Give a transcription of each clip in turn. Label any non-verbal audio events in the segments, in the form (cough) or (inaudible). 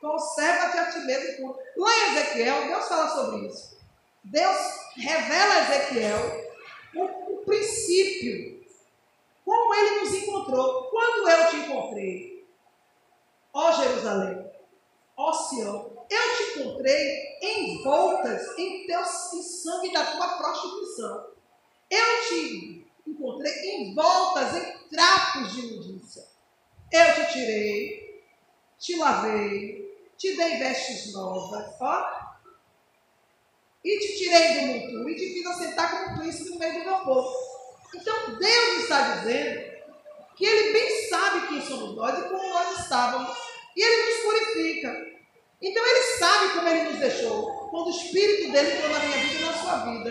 Conserva-te a ti mesmo puro. Lá em Ezequiel, Deus fala sobre isso. Deus revela a Ezequiel o, o princípio. Como ele nos encontrou. Quando eu te encontrei, ó Jerusalém, ó Sião, eu te encontrei envoltas em, teu, em sangue da tua prostituição. Eu te encontrei envoltas em trapos de imundícia. Eu te tirei, te lavei, te dei vestes novas, ó. E te tirei do monturo e te fiz assentar como príncipe no meio do meu povo. Então Deus está dizendo que Ele bem sabe quem somos nós e como nós estávamos. E Ele nos purifica. Então ele sabe como ele nos deixou. Quando o Espírito dele entrou na minha vida e na sua vida.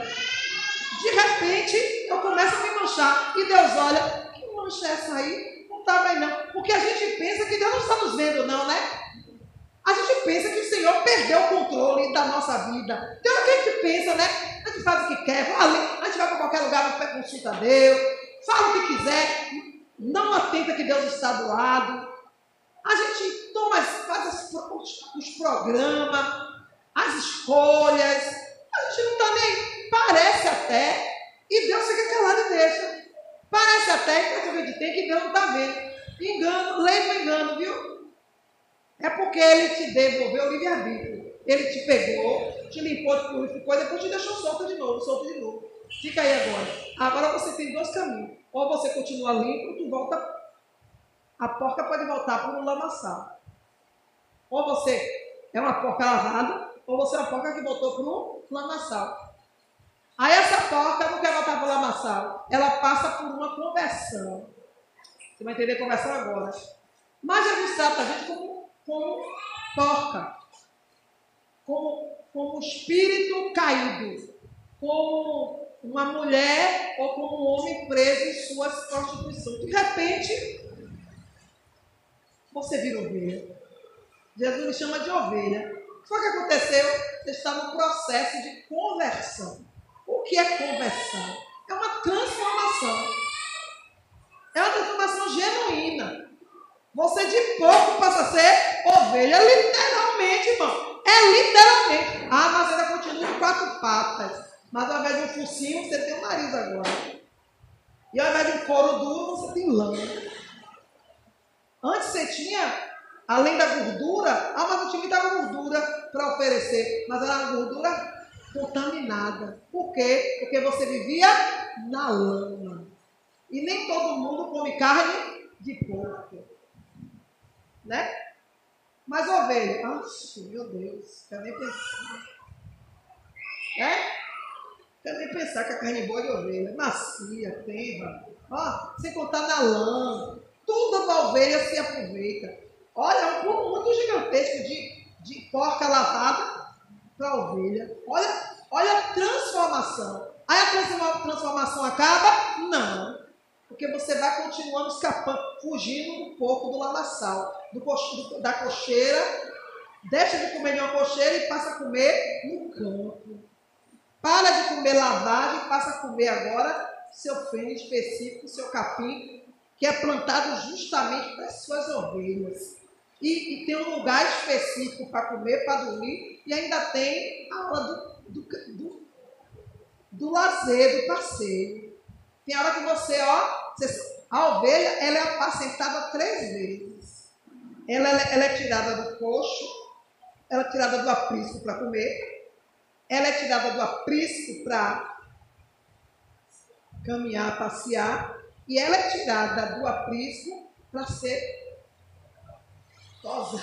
De repente, eu começo a me manchar. E Deus olha, que mancha é essa aí? Não está bem não. Porque a gente pensa que Deus não está nos vendo, não, né? A gente pensa que o Senhor perdeu o controle da nossa vida. Então é o que a gente pensa, né? A gente faz o que quer, a gente vai para qualquer lugar, consulta a Deus, fala o que quiser, não atenta que Deus está do lado. A gente toma, faz os, os programas, as escolhas. A gente não está nem. Parece até. E Deus fica calado e deixa. Parece até que a gente tem que Deus não está vendo. Engano, do engano, viu? É porque ele te devolveu o livre-arbítrio. Ele te pegou, te limpou, te purificou e depois te deixou solta de novo, solto de novo. Fica aí agora. Agora você tem dois caminhos. Ou você continua limpo, ou tu volta a porca pode voltar para um lamaçal. Ou você é uma porca lavada, ou você é uma porca que voltou para um lamaçal. Aí essa porca não quer voltar para o lamaçal. Ela passa por uma conversão. Você vai entender a conversão agora. Mas Jesus trata a gente como, como porca. Como, como espírito caído. Como uma mulher ou como um homem preso em suas prostituições. De repente, você vira ovelha. Jesus me chama de ovelha. O que aconteceu? Você está no processo de conversão. O que é conversão? É uma transformação. É uma transformação genuína. Você de pouco passa a ser ovelha, literalmente, irmão. É literalmente. Ah, mas ainda continua com quatro patas. Mas ao invés de um focinho, você tem um nariz agora. E ao invés de um couro duro, você tem lã. Antes você tinha, além da gordura, ah, mas não tinha muita gordura para oferecer, mas era uma gordura contaminada. Por quê? Porque você vivia na lama. E nem todo mundo come carne de porco. Né? Mas ovelha, ah, meu Deus, quer nem pensar. É? Quer nem pensar que a carne boa de ovelha, macia, tenra, ó, sem contar na lã, tudo a ovelha se aproveita. Olha, é um pulo muito gigantesco de, de porca lavada para ovelha. Olha, olha a transformação. Aí a transformação acaba? Não. Porque você vai continuando escapando, fugindo um pouco do lamaçal, do, do, da cocheira, deixa de comer uma cocheira e passa a comer no campo. Para de comer lavagem e passa a comer agora seu fênix específico, seu capim, que é plantado justamente para as suas ovelhas. E, e, tem um lugar específico para comer, para dormir, e ainda tem a hora do, do, do, do lazer, do passeio. Tem hora que você, ó, você, a ovelha ela é apacentada três vezes. Ela, ela, ela é tirada do coxo, ela é tirada do aprisco para comer, ela é tirada do aprisco para caminhar, passear, e ela é tirada do aprisco para ser tosada.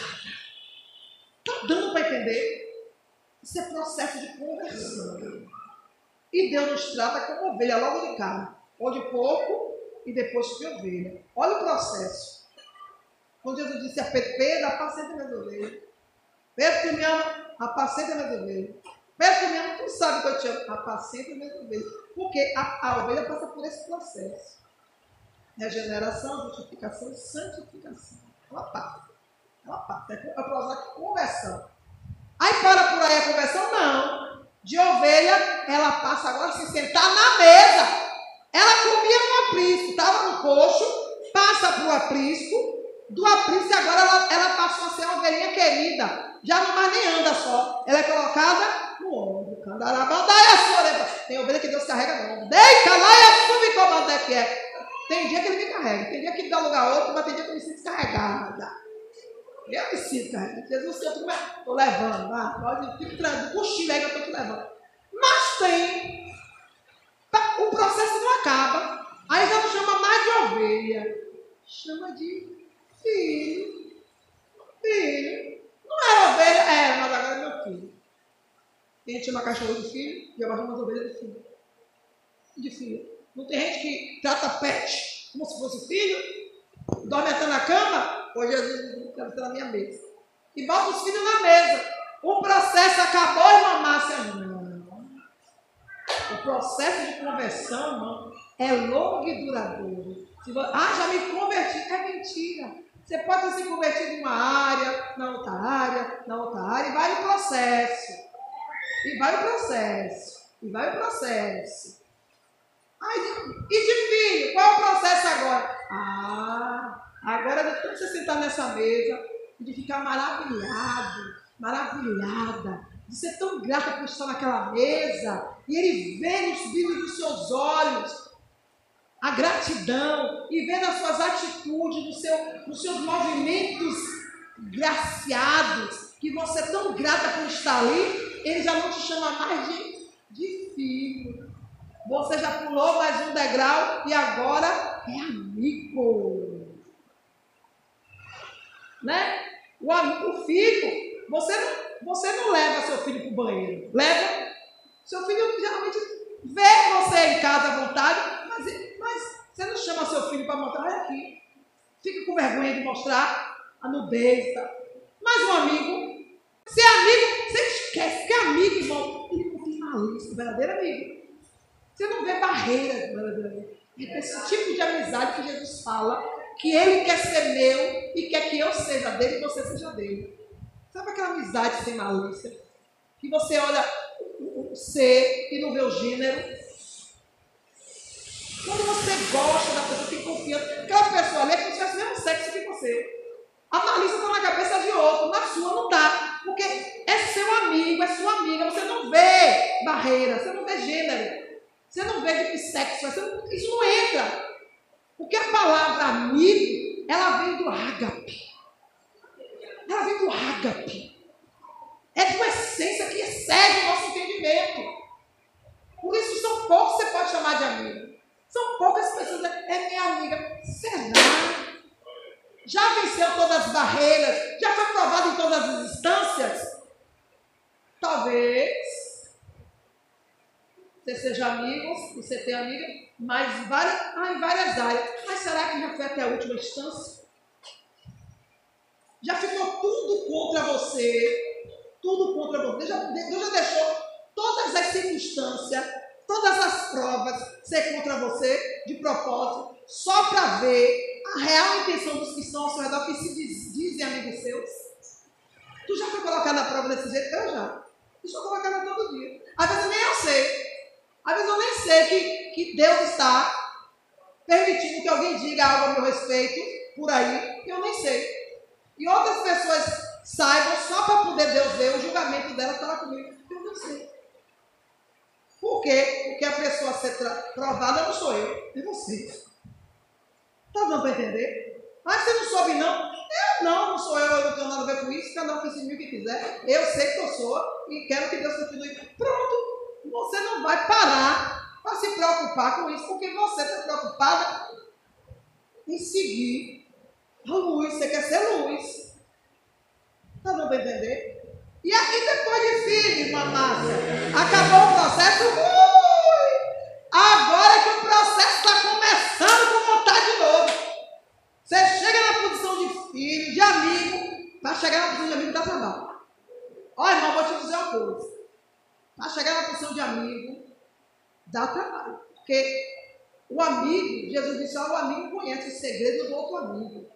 Está dando para entender? Isso é processo de conversão. E Deus nos trata como ovelha logo de cara. Ou de porco e depois de ovelha. Olha o processo. Quando Jesus disse a Pedro, apacenta minhas ovelhas. Pedro que me ama, apacenta minhas ovelhas. Pedro que me ama, tu sabe que eu te amo, apacenta minhas ovelhas. Porque a, a ovelha passa por esse processo regeneração, justificação e santificação. Ela passa. Ela passa. É para usar aqui conversão. Aí para por aí a conversão? Não. De ovelha, ela passa agora a se sentar na mesa. Ela comia no aprisco, estava no coxo, passa para o aprisco, do aprisco agora ela, ela passou a ser uma ovelhinha querida. Já não mais nem anda só. Ela é colocada no ombro. Tem ovelha que Deus carrega no ombro. Deita lá e assume como é que é. Tem dia que ele me carrega, tem dia que ele dá lugar a outro, mas tem dia que eu me sinto carregada. Eu me sinto carregada. Jesus, eu estou levando, ah, pode, fique tranquilo, cochilo aí eu estou te levando. Mas tem. O processo não acaba. Aí já não chama mais de ovelha. Chama de filho. Filho. Não era ovelha, era, mas agora é meu filho. Tem gente chama cachorro de filho e agora chama ovelha de filho. De filho. Não tem gente que trata pet como se fosse filho, dorme até na cama, hoje Jesus estar na minha mesa. E bota os filhos na mesa. O processo acabou, irmã Márcia? Não. O processo de conversão, irmão, é longo e duradouro. Ah, já me converti. É mentira. Você pode se convertido em uma área, na outra área, na outra área, e vai no processo. E vai o processo. E vai o processo. Ai, e de filho? Qual é o processo agora? Ah, agora de tanto você sentar nessa mesa e de ficar maravilhado, maravilhada, de ser tão grata por estar naquela mesa e ele vê nos brilhos dos seus olhos a gratidão e vê nas suas atitudes, no seu, nos seus movimentos graciados, que você é tão grata por estar ali, ele já não te chama mais de, de filho. Você já pulou mais um degrau e agora é amigo. Né? O, o filho, você você não leva seu filho para o banheiro. Leva. Seu filho geralmente vê você em casa à vontade, mas, mas você não chama seu filho para mostrar, aqui. Fica com vergonha de mostrar a nudez. Tá? Mas um amigo, se é amigo, você esquece que é amigo, irmão. Ele não tem malícia, verdadeiro amigo. Você não vê barreiras, é esse tipo de amizade que Jesus fala, que Ele quer ser meu e quer que eu seja dele e você seja dele. Sabe aquela amizade sem malícia? Que você olha ser e não vê o gênero. Quando você gosta da pessoa, tem confiança, aquela pessoa ali é se tivesse o mesmo sexo que você. A malícia está na cabeça de outro, na sua não está. Porque é seu amigo, é sua amiga, você não vê barreira, você não vê gênero. Você não vê de que sexo, não, isso não entra. Porque a palavra amigo, ela vem do ágape. Ela vem do ágape. É de uma essência que excede o nosso entendimento. Por isso são poucos que você pode chamar de amigo. São poucas pessoas, é minha amiga. Será? Já venceu todas as barreiras? Já foi provado em todas as instâncias? Talvez você seja amigo, você tem amiga, mas várias, ah, em várias áreas. Mas será que já foi até a última instância? Já ficou tudo contra você, tudo contra você. Deus já, Deus já deixou todas as circunstâncias, todas as provas ser contra você de propósito, só para ver a real intenção dos que estão ao seu redor, que se diz, dizem amigos seus. Tu já foi colocado na prova desse jeito? Eu já. Eu sou colocada todo dia. Às vezes nem eu sei. Às vezes eu nem sei que, que Deus está permitindo que alguém diga respeito por aí, eu nem sei. E outras pessoas saibam só para poder Deus ver o julgamento dela está lá comigo. Eu não sei. Por quê? Porque a pessoa a ser provada não sou eu, é você. Está dando para entender? Mas você não soube, não? Eu não, não sou eu, eu não tenho nada a ver com isso, cada um que se mil que quiser. Eu sei que eu sou e quero que Deus continue. Pronto você não vai parar para se preocupar com isso, porque você está preocupada em seguir a luz, você quer ser luz. Está dando para entender? E aqui depois de filho, Márcia, acabou o processo, ui! Agora que o processo está começando com vontade de novo. Você chega na posição de filho, de amigo, para chegar na posição de amigo dá trabalho. Olha, irmão, vou te dizer uma coisa. Para chegar na posição de amigo, dá trabalho. Porque o amigo, Jesus disse, ó, o amigo conhece os segredos do outro amigo.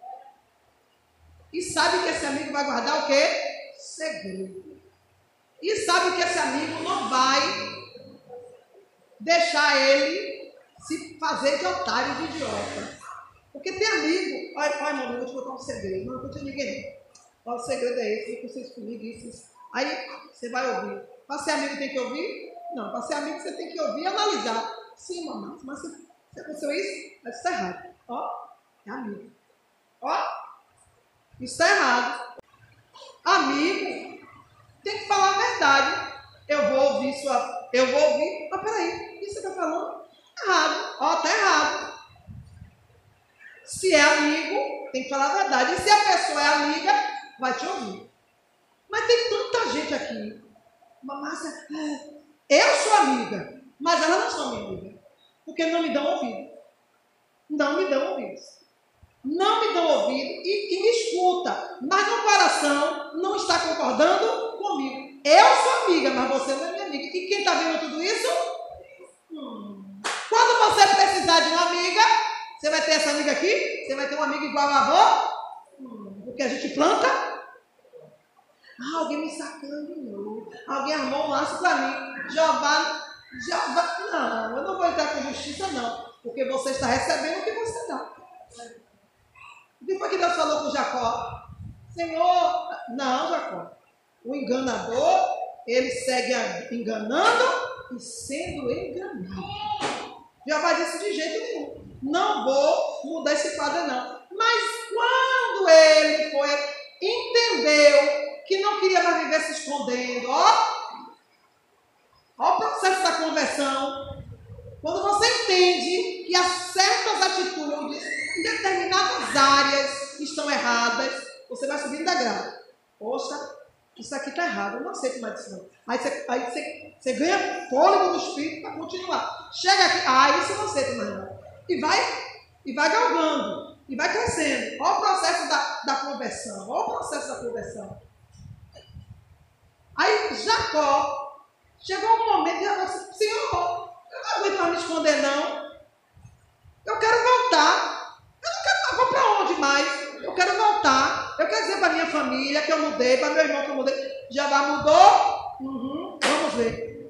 E sabe que esse amigo vai guardar o quê? Segredo. E sabe que esse amigo não vai deixar ele se fazer de otário, de idiota. Porque tem amigo. Olha, pai, mano, eu vou te contar um segredo. Não, não tem ninguém. Olha, o segredo é esse, que vocês comigo, isso. Aí você vai ouvir. Para ser amigo tem que ouvir? Não, para ser amigo você tem que ouvir e analisar. Sim, mamãe, mas você, aconteceu isso? Mas está errado. Ó, é amigo. Ó, isso está errado. Amigo tem que falar a verdade. Eu vou ouvir sua. Eu vou ouvir. Mas peraí, o que você está falando? Errado. Ó, está errado. Se é amigo, tem que falar a verdade. E se a pessoa é amiga, vai te ouvir. Mas tem tanta gente aqui. Uma massa. Eu sou amiga, mas ela não são minha amiga. Porque não me dão ouvido. Não me dão ouvidos não me dão ouvido e, e, me escuta, mas no coração não está concordando comigo. Eu sou amiga, mas você não é minha amiga. E quem está vendo tudo isso? Hum. Quando você precisar de uma amiga, você vai ter essa amiga aqui? Você vai ter uma amiga igual a avó? Hum. A gente planta? Ah, alguém me sacaneou. Alguém armou um laço para mim. Jeová, Jeová, não, eu não vou entrar com justiça, não. Porque você está recebendo o que você dá. O que que Deus falou com Jacó? Senhor, não, Jacó. O enganador, ele segue enganando e sendo enganado. Jeová disse de jeito nenhum. Não vou mudar esse quadro, não. Mas quando ele foi, entendeu que não queria mais viver se escondendo, ó, ó o processo da conversão. Quando você entende que há certas atitudes em determinadas áreas estão erradas, você vai subindo da grade. Poxa, isso aqui está errado, eu não aceito mais isso não. Aí você, aí você, você ganha fôlego do espírito para continuar. Chega aqui, ah, isso eu não aceito mais não. E vai, e vai galgando, e vai crescendo. Olha o processo da, da conversão, olha o processo da conversão. Aí Jacó, chegou um momento e Jacó disse, Senhor, eu não aguento mais me esconder não. Eu quero voltar vou para onde mais? Eu quero voltar. Eu quero dizer para minha família que eu mudei, para meu irmão que eu mudei. Vai mudou? Uhum. Vamos ver.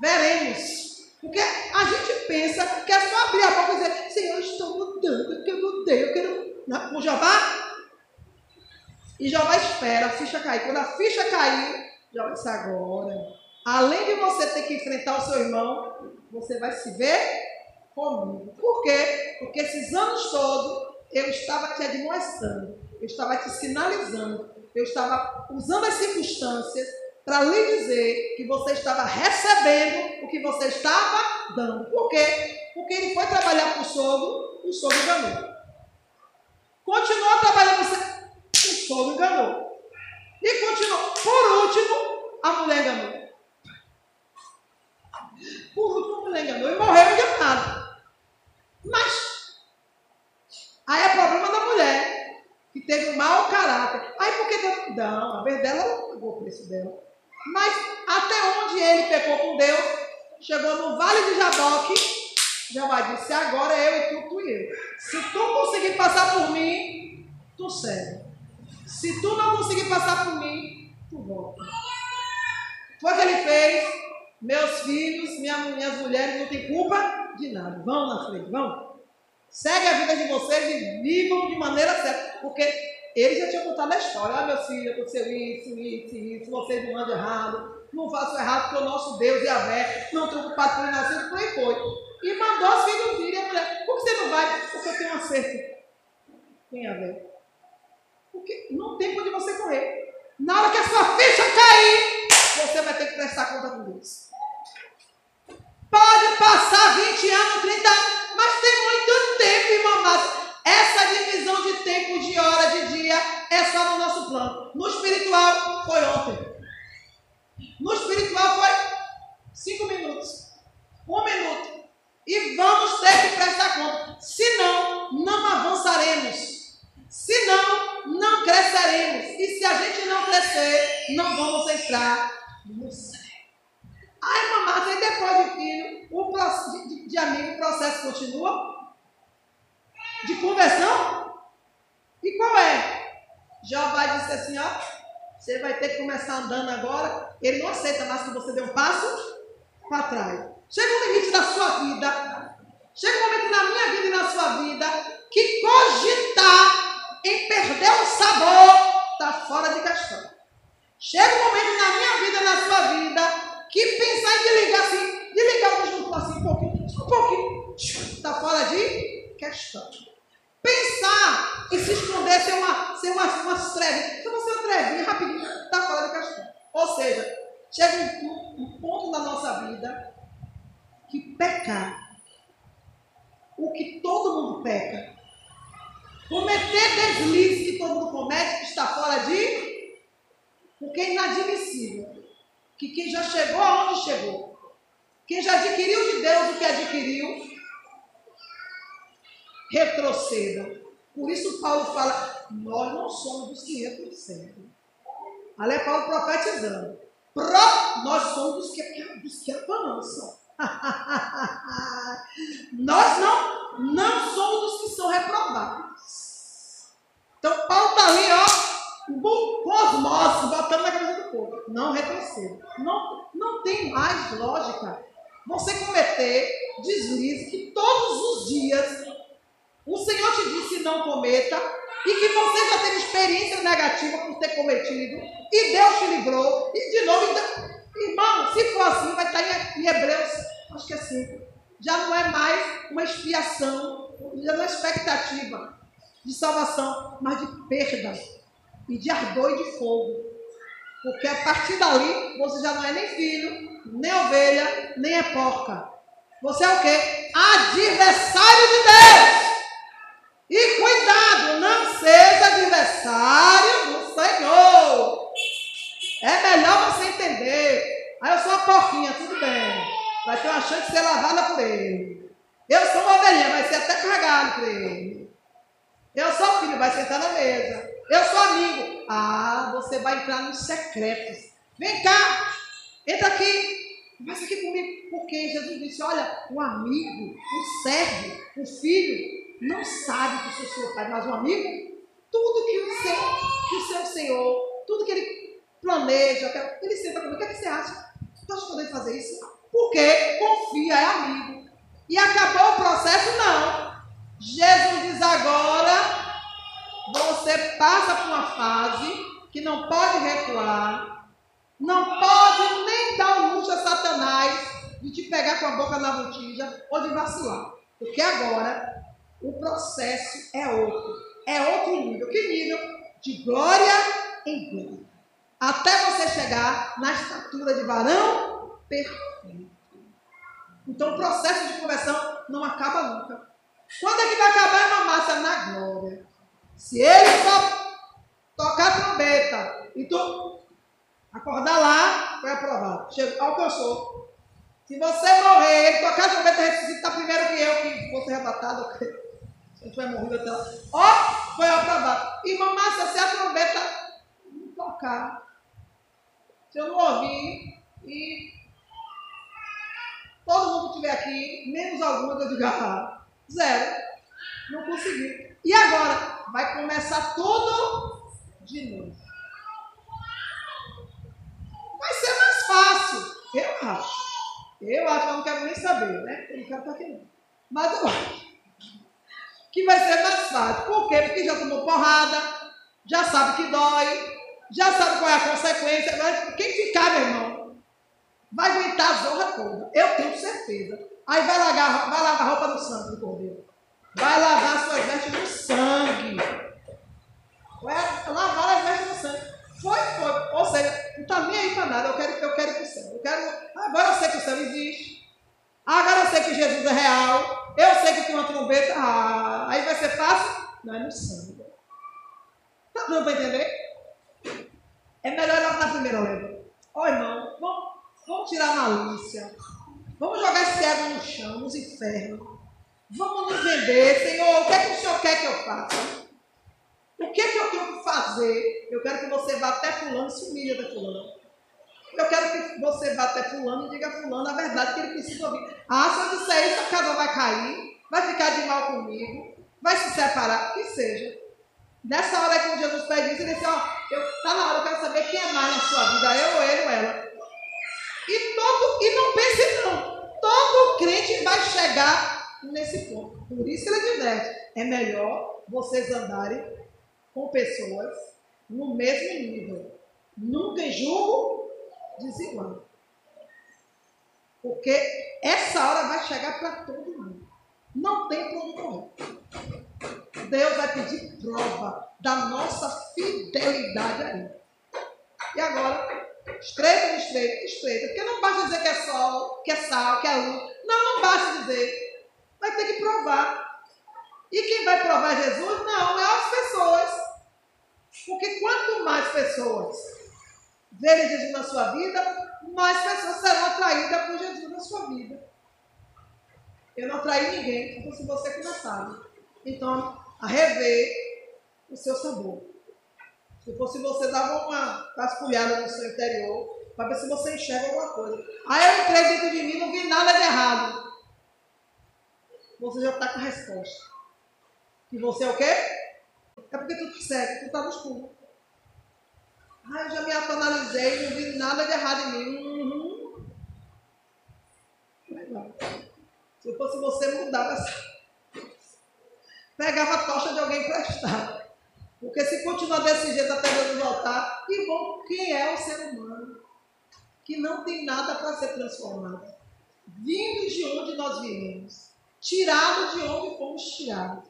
Veremos. Porque a gente pensa que é só abrir a boca e dizer, Senhor, eu estou mudando, que eu mudei, eu quero. Não, com Jeová? E Jeová espera a ficha cair. Quando a ficha cair, Jeová disse agora. Além de você ter que enfrentar o seu irmão, você vai se ver comigo. Por quê? Porque esses anos todos eu estava te admoestando, eu estava te sinalizando, eu estava usando as circunstâncias para lhe dizer que você estava recebendo o que você estava dando. Por quê? Porque ele foi trabalhar com o sogro, o sogro enganou. Continuou trabalhando com o sogro enganou. E continuou. Por último, a mulher enganou. A mulher enganou e morreu enganado. Mas Aí é problema da mulher, que teve um mau caráter. Aí por que Deus. Não, a vez dela, ela pagou o preço dela. Mas até onde ele pecou com Deus, chegou no vale de Jaboque, Jeová disse: agora eu e tu, tu e eu. Se tu conseguir passar por mim, tu segue. Se tu não conseguir passar por mim, tu volta. Foi o que ele fez. Meus filhos, minha, minhas mulheres não têm culpa de nada. Vão na frente, vão. Segue a vida de vocês e vivam de maneira certa. Porque ele já tinha contado a história. Ah, meu filho, aconteceu isso, isso, isso. Vocês não andam errado. Não façam errado porque o nosso Deus e a Vé não estão ocupados com nosso foi e foi. E mandou os filhos. E a mulher, por que você não vai? Porque eu tenho um acerto. Tem a ver. Porque não tem por onde você correr. Na hora que a sua ficha cair, você vai ter que prestar conta com Deus. Pode passar 20 anos, 30 anos, mas tem muito tempo, irmão amado. Essa divisão de tempo, de hora, de dia, é só no nosso plano. No espiritual, foi ontem. No espiritual, foi cinco minutos. Um minuto. E vamos ter que prestar conta. Senão, não avançaremos. Senão, não cresceremos. E se a gente não crescer, não vamos entrar no e de filho, o de, de, amigo, o processo continua? De conversão? E qual é? Jeová disse assim, ó, você vai ter que começar andando agora. Ele não aceita mais que você dê um passo para trás. Chega um limite da sua vida. Chega um momento na minha vida e na sua vida que cogitar em perder o sabor está fora de questão. Chega um momento na minha vida, na sua vida, que pensar em desligar assim, desligar o disjuntor assim um pouquinho, um pouquinho, está fora de questão. Pensar em se esconder, ser uma, ser uma, uma trevinha, se você uma trevinha rapidinho, está fora de questão. Ou seja, chega um, um ponto na nossa vida que pecar, o que todo mundo peca, cometer deslize que todo mundo comete, está fora de. Porque é inadmissível que quem já chegou aonde chegou, quem já adquiriu de Deus o que adquiriu, retroceda. Por isso Paulo fala, nós não somos dos que retrocedem. Ali é Paulo profetizando. Pro, nós somos dos que, dos que avançam. (laughs) nós não, não somos dos que são reprovados. Então Paulo está ali, ó, com osmose, botando na cabeça do povo. Não retroceda. Não, não tem mais lógica você cometer deslize que todos os dias o Senhor te disse não cometa e que você já teve experiência negativa por ter cometido e Deus te livrou e de novo, então, irmão, se for assim, vai estar em, Hebreus, acho que é já não é mais uma expiação, já não é expectativa de salvação, mas de perda e de ardor e de fogo. Porque a partir dali você já não é nem filho, nem ovelha, nem é porca. Você é o quê? Adversário de Deus. E cuidado, não seja adversário do Senhor. É melhor você entender. Aí eu sou uma porquinha, tudo bem. Vai ter uma chance de ser lavada por ele. Eu sou uma ovelhinha, vai ser até carregado por ele. Eu sou filho, vai sentar na mesa. Eu sou amigo. Ah, você vai entrar nos secretos. Vem cá, entra aqui. Conversa aqui comigo. Porque Jesus disse: olha, o amigo, o servo, o filho, não sabe que o seu pai, mas o amigo, tudo que o seu, que o seu Senhor, tudo que ele planeja, ele senta comigo, o que, é que você acha? Tu acha podendo fazer isso? Porque confia, é amigo. E acabou o processo? Não. Jesus diz agora, você passa por uma fase que não pode recuar, não pode nem dar um luxo a Satanás com a boca na botija ou de vacilar. Porque agora o processo é outro. É outro nível. Que nível? De glória em glória. Até você chegar na estatura de varão perfeito. Então o processo de conversão não acaba nunca. Quando é que vai acabar uma massa? Na glória. Se ele só tocar a trombeta e tu acordar lá, foi aprovado. Chegou, alcançou. Se você morrer, ele tocar a trombeta e ressuscitar primeiro que eu, que fosse arrebatado? A gente vai morrer até lá. Ó, foi aprovado. Irmã Márcia, se a trombeta não tocar, se eu não ouvir e todo mundo estiver aqui, menos alguma eu digo, ah, zero. Não consegui. E agora? Vai começar tudo de novo. Vai ser mais fácil. Eu acho. Eu acho que eu não quero nem saber, né? Eu não quero estar aqui não. Mas eu acho que vai ser mais fácil. Por quê? Porque já tomou porrada, já sabe que dói, já sabe qual é a consequência. Mas quem ficar, meu irmão, vai aguentar a zorra toda. Eu tenho certeza. Aí vai lavar, vai lavar a roupa no sangue do cordeiro. Vai lavar suas vestes no sangue. Vai lavar as vestes no sangue. Foi, foi. Ou seja, não está nem aí para nada. Eu quero, eu quero ir para o céu. Eu quero, agora eu sei que o céu existe. Agora eu sei que Jesus é real. Eu sei que tem uma trombeta. Ah, aí vai ser fácil? Não, é no sangue. Tá dando para entender? É melhor ir na primeira leva. Ó, oh, irmão, vamos, vamos tirar a malícia. Vamos jogar esse ego no chão, nos infernos. Vamos nos vender. Senhor, o que é que o Senhor quer que eu faça? O que é que eu tenho que fazer? Eu quero que você vá até fulano e se humilhe da fulano. Eu quero que você vá até fulano e diga a fulano a verdade que ele precisa ouvir. Ah, se eu disser isso, a casa vai cair, vai ficar de mal comigo, vai se separar, que seja. Nessa hora que Jesus pede isso, ele disse, ó, eu, tá na hora, eu quero saber quem é mais na sua vida, eu ou ele ou ela. E, todo, e não pense não, todo crente vai chegar nesse ponto. Por isso que ele adverte: é melhor vocês andarem com pessoas no mesmo nível. Nunca julgo desigual. Porque essa hora vai chegar para todo mundo. Não tem onde correr. Deus vai pedir prova da nossa fidelidade a Ele. E agora, estreita, estreita, estreita. Porque não basta dizer que é sol, que é sal, que é luz. Não, não basta dizer. Vai ter que provar. E quem vai provar Jesus? Não, é as pessoas. Porque quanto mais pessoas verem Jesus na sua vida, mais pessoas serão atraídas por Jesus na sua vida. Eu não atraí ninguém, se fosse você que não sabe. Então, a rever o seu sabor. Se fosse você, dava uma vasculhada no seu interior para ver se você enxerga alguma coisa. Aí eu entrei dentro de mim não vi nada de errado. Você já está com a resposta. E você é o quê? É porque tu segue, tu está no escuro. Ah, eu já me autoanalisei, não vi nada de errado em mim. Uhum. Se fosse você, mudava essa. (laughs) Pegava a tocha de alguém emprestado. Porque se continuar desse jeito até Deus voltar, que bom, quem é o ser humano? Que não tem nada para ser transformado. Vindo de onde nós viemos. Tirado de onde fomos tirados.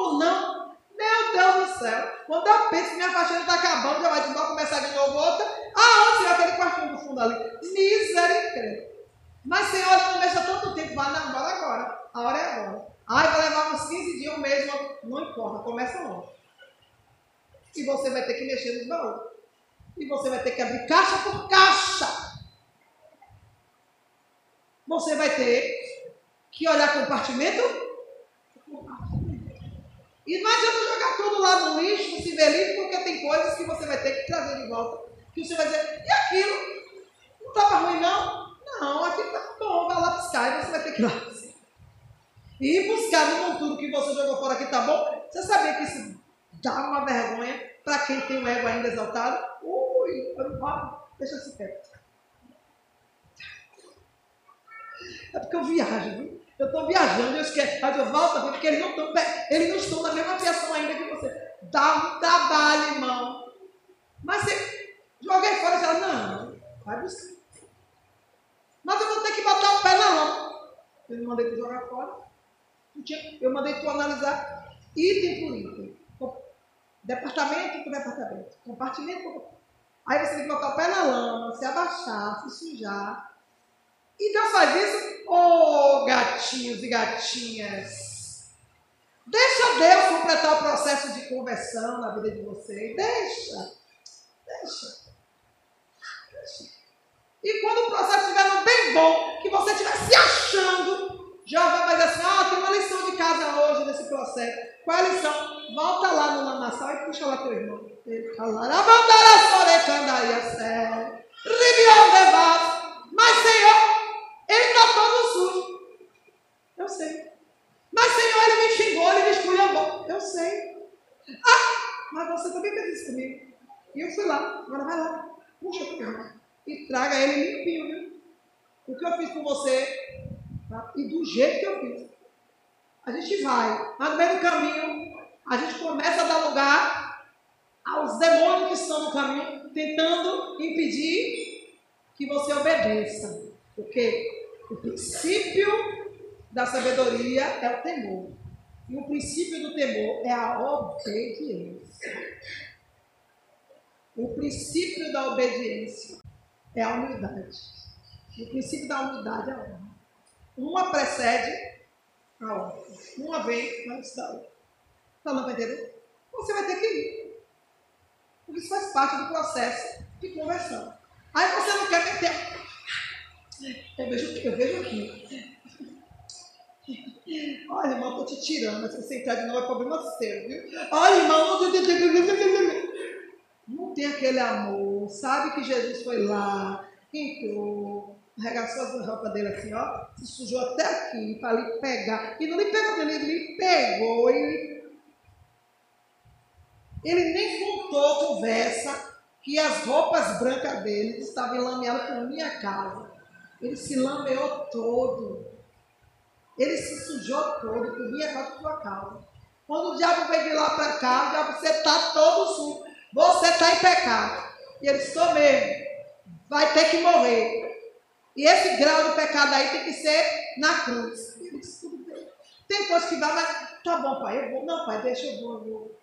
Como não? Meu Deus do céu. Quando eu penso minha faxina está acabando, já vai de novo começar de novo outra. Ah, onde é aquele quartinho do fundo ali? Misericórdia. Mas, Senhor, não deixa tanto tempo. Vai, não, bora agora. A hora é agora. Ai, vai levar uns 15 dias mesmo. Não importa, começa logo. E você vai ter que mexer nos baús. E você vai ter que abrir caixa por caixa. Você vai ter que olhar compartimento. E não adianta jogar tudo lá no lixo, no civelinho, porque tem coisas que você vai ter que trazer de volta. Que você vai dizer, e aquilo? Não estava ruim, não? Não, aquilo está bom, vai lá buscar e você vai ter que ir lá e buscar no monturo que você jogou fora que tá bom. Você sabia que isso dá uma vergonha para quem tem o ego ainda exaltado? Ui, eu não falo, deixa esse perto. É porque eu viajo, viu? Eu estou viajando, eu esqueço, mas eu volto porque eles não estão eles não estão na mesma criação ainda que você. Dá um trabalho, irmão. Mas você joguei fora e fala, não, vai buscar. Mas eu vou ter que botar o pé na lama. Eu não mandei tu jogar fora. Eu mandei tu analisar item por item. Departamento por departamento. Compartimento por. Aí você tem que botar o pé na lama, se abaixar, se sujar. E faz isso, oh, gatinhos e gatinhas. Deixa Deus completar o processo de conversão na vida de vocês. Deixa. Deixa. Deixa. E quando o processo estiver bem bom, que você estiver se achando, Jeová vai dizer assim: ah, tem uma lição de casa hoje nesse processo. Qual é a lição? Volta lá no lamaçal e puxa lá teu irmão. Mas, Senhor, ele está todo sujo. Eu sei. Mas, Senhor, ele me xingou, ele me esculhambou. Eu sei. Ah, mas você também fez isso comigo. E eu fui lá. Agora vai lá. Puxa teu irmão. E traga ele limpinho, viu? O que eu fiz com você Tá? E do jeito que eu fiz. A gente vai, mas no meio do caminho, a gente começa a dar lugar aos demônios que estão no caminho, tentando impedir que você obedeça. Porque o princípio da sabedoria é o temor. E o princípio do temor é a obediência. O princípio da obediência é a humildade. O princípio da humildade é a honra. Uma precede a outra. Uma vem antes da outra. Então, não vai entender? Você vai ter que ir. Porque isso faz parte do processo de conversão. Aí você não quer meter. Eu vejo, eu vejo aqui. Olha, irmão, estou te tirando, mas se você entrar de novo é problema seu, viu? Olha, irmão, não tem aquele amor. Sabe que Jesus foi lá, entrou, arregaçou as roupas dele assim, ó, se sujou até aqui para lhe pegar. E não lhe pegou, ele lhe pegou, ele, ele nem contou conversa que as roupas brancas dele estavam lameadas por minha casa. Ele se lameou todo. Ele se sujou todo, comia contra tua causa. Quando o diabo veio de lá para cá, o diabo, você está todo sujo. Você está em pecado. E ele estou mesmo. Vai ter que morrer. E esse grau de pecado aí tem que ser na cruz. Ele disse, tudo bem. Tem coisa que vai, mas tá bom, pai, eu vou. Não, pai, deixa eu vou, eu vou.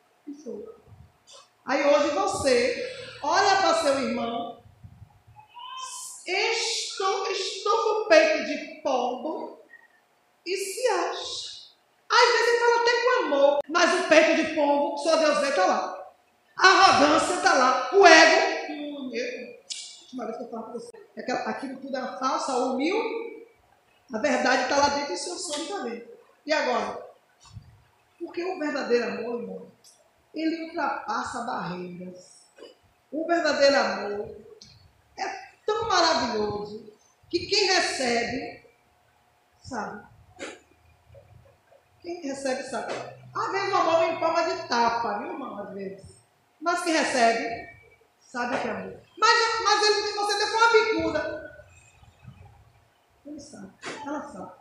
Aí hoje você olha para seu irmão, estou, estou o peito de pombo e se acha. Às vezes ele fala até com amor, mas o peito de pombo, só Deus vê, está lá. A arrogância está lá. O ego, hum, eu, última vez que eu falo com você, aquilo tudo era falso, humil, a verdade está lá dentro do seu sonho também. E agora? Porque o verdadeiro amor, irmão, ele ultrapassa barreiras. O verdadeiro amor é maravilhoso que quem recebe, sabe? Quem recebe, sabe? Às vezes o amor vem em forma de tapa, viu, irmão? Às vezes. Mas quem recebe, sabe que é amor. Mas, mas ele, você deu uma bicuda. Ele sabe, ela sabe.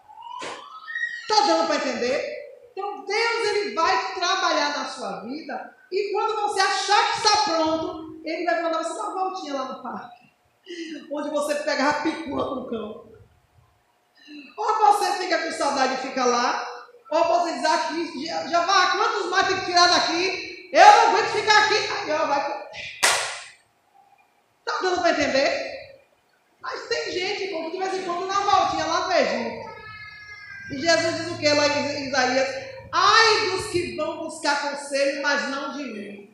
Está dando para entender? Então Deus ele vai trabalhar na sua vida e quando você achar que está pronto, ele vai mandar você dar uma voltinha lá no parque, onde você pega a picula com o cão. Ou você fica com saudade e fica lá, ou você diz aqui, já, já vai, quantos mais tem que tirar daqui? Eu não aguento ficar aqui. Aí ó, vai. Está dando para entender? Mas tem gente, como de vez em quando, uma voltinha lá Egito. E Jesus diz o que lá em Isaías? Ai dos que vão buscar conselho, mas não de mim.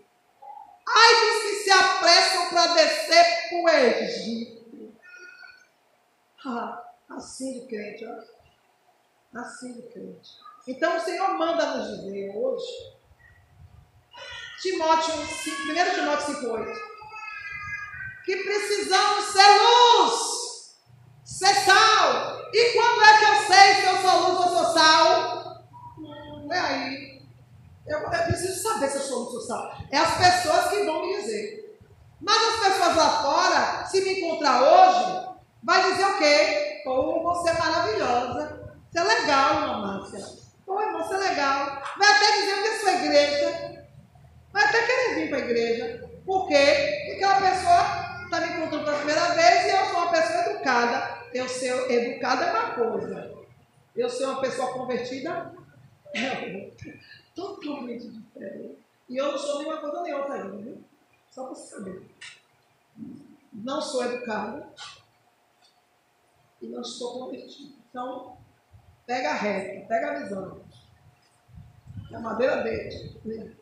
Ai que se apressam para descer para o Egito. Ah, assim de crente, ó. Assim de crente. Então o Senhor manda nos dizer hoje, Timóteo 5, 1 Timóteo 5, 8, que precisamos ser luz, ser sal. E quando é que eu sei se eu sou luz ou sou sal? é aí. Eu, eu, preciso saber se eu sou social. É as pessoas que vão me dizer. Mas as pessoas lá fora, se me encontrar hoje, vai dizer o quê? Pô, você é maravilhosa. Você é legal, irmã Márcia. Pô, irmão, você é legal. Vai até dizer que é sua igreja. Vai até querer vir para a igreja. Por quê? Porque aquela pessoa está me encontrando pela primeira vez e eu sou uma pessoa educada. Eu ser educada é uma coisa. Eu ser uma pessoa convertida é totalmente diferente. E eu não sou nenhuma coisa nem outra ainda, viu? Só para você saber. Não sou educado e não estou convertido. Então, pega a reta, pega a visão. É a madeira dele.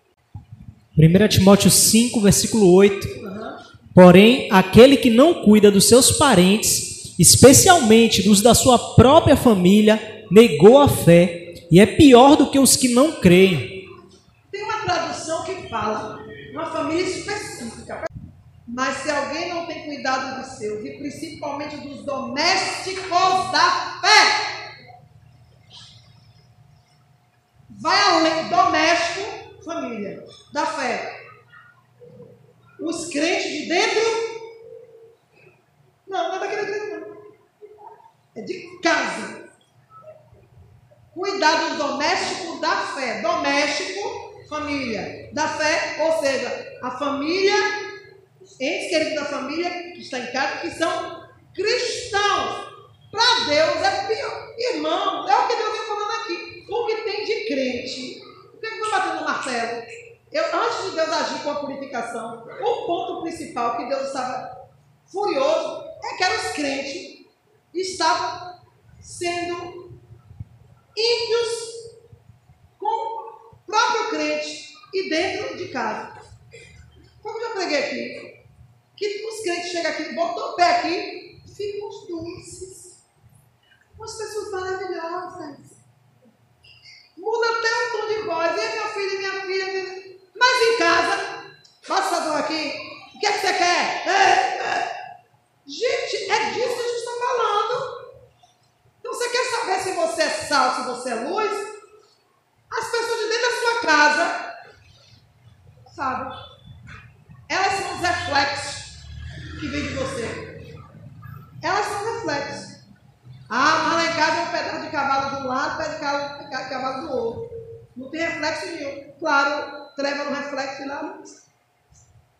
1 Timóteo 5, versículo 8. Uhum. Porém, aquele que não cuida dos seus parentes, especialmente dos da sua própria família, negou a fé e é pior do que os que não creem. Tem uma tradução que fala, uma família específica. Mas se alguém não tem cuidado dos seus, e principalmente dos domésticos da fé, vai além doméstico, família, da fé. Os crentes de dentro, não, não é daquele igreja, não. É de casa cuidados domésticos da fé. Doméstico, família. Da fé, ou seja, a família, entes queridos da família que está em casa, que são cristãos. Para Deus é pior. Irmão, é o que Deus está falando aqui. O que tem de crente? O que foi batendo no Marcelo? Eu, antes de Deus agir com a purificação, o ponto principal que Deus estava furioso é que eram os crentes estavam sendo ímpios com o próprio crente e dentro de casa. Como eu já preguei aqui, que os crentes chegam aqui, botam o pé aqui, ficam os doces. Umas pessoas maravilhosas. Muda até o tom de voz. E meu filho, minha filha, mas em casa, passador aqui, o que, é que você quer? É, é. Gente, é disso que a gente está falando. Então você quer saber se você é sal, se você é luz? As pessoas de dentro da sua casa, sabe? Elas são os reflexos que vêm de você. Elas são reflexos. Ah, mas lá em casa é um pedaço de cavalo de um lado, tem reflexo nenhum. Claro, treva não reflete na luz.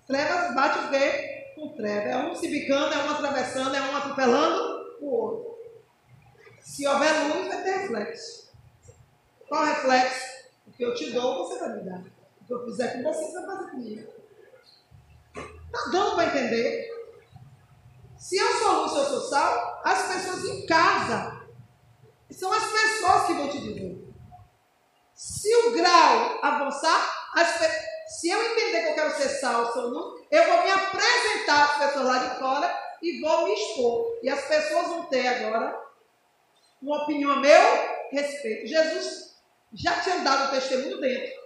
Trevas bate o quê? Com treva. É um se bicando, é um atravessando, é um atropelando o outro. Se houver luz, vai ter reflexo. Qual reflexo? O que eu te dou, você vai me dar. O que eu fizer com você, você vai fazer comigo. Está dando para entender? Se eu sou luz, eu sou sal, as pessoas em casa são as pessoas que vão te dizer. Se o grau avançar, se eu entender que eu quero ser sal, sou luz, eu vou me apresentar às pessoas lá de fora e vou me expor. E as pessoas vão ter agora uma opinião a meu respeito. Jesus já tinha dado o testemunho dentro.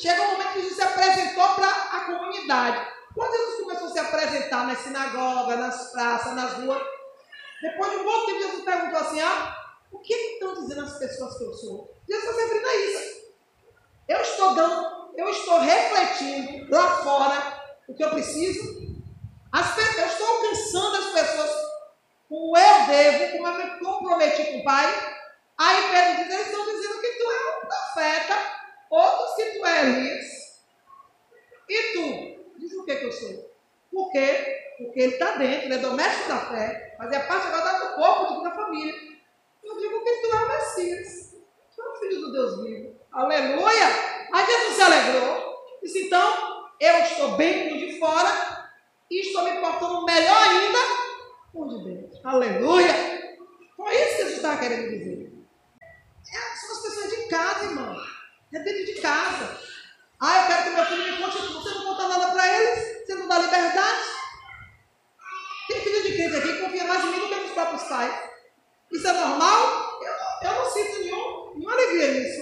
Chegou um momento que Jesus se apresentou para a comunidade. Quando Jesus começou a se apresentar nas sinagogas, nas praças, nas ruas, depois de um bom tempo, Jesus perguntou assim: ah, o que estão dizendo as pessoas que eu sou? Jesus está se referindo a isso. Eu estou dando, eu estou refletindo lá fora o que eu preciso. As, eu estou alcançando as pessoas com eu devo, como eu me comprometi com o Pai. Aí Pedro diz, eles estão dizendo que tu é um profeta, outros que tu é Elias. E tu? Diz o que, que eu sou. Por quê? Porque ele está dentro, ele é doméstico da fé, mas é parte agora do corpo, da família. Eu digo que tu é o Messias. Tu é o filho do Deus vivo. Aleluia! Aí Jesus se alegrou. Disse, então, eu estou bem de fora e estou me portando melhor ainda com de dentro. Aleluia! Foi isso que Jesus estava querendo dizer. É, são as pessoas de casa, irmão. É dentro de casa. Ah, eu quero que meu filho me conte. Você não conta nada para eles? Você não dá liberdade? Tem filho de crente aqui que confia mais em mim do que nos próprios pais. Isso é normal? Eu, eu não sinto nenhum, nenhuma alegria nisso.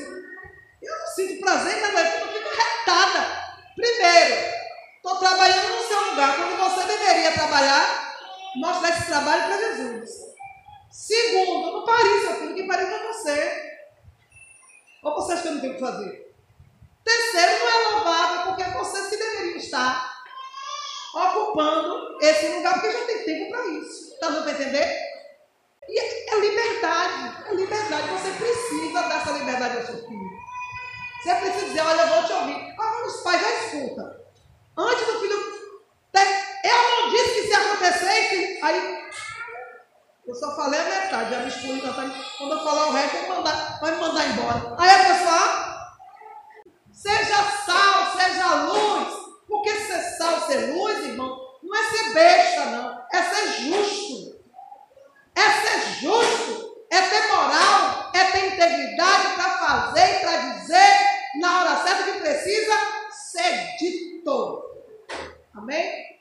Eu não sinto prazer, mas eu fico retada. Primeiro, estou trabalhando no seu lugar, quando você deveria trabalhar, mostrar esse trabalho para Jesus. Segundo, não pare seu filho, que pare para você. Ou você acha que eu não tenho o que fazer? Terceiro, não é louvável porque vocês que deveriam estar ocupando esse lugar, porque já tem tempo para isso. Está dando para entender? E é liberdade, é liberdade. Você precisa dessa liberdade ao seu filho. Você precisa dizer, olha, eu vou te ouvir. Ah, os pais já escutam. Antes do filho eu não disse que se acontecesse. Aí eu só falei a metade, já me excluí da então, Quando eu falar o resto, vai me mandar, vai me mandar embora. Aí a pessoa, ah, seja sal, seja luz. Porque ser sal, ser luz, irmão, não é ser besta, não. É ser justo. É ser justo. É ter moral. É ter integridade para fazer e para dizer na hora certa que precisa ser dito. Amém?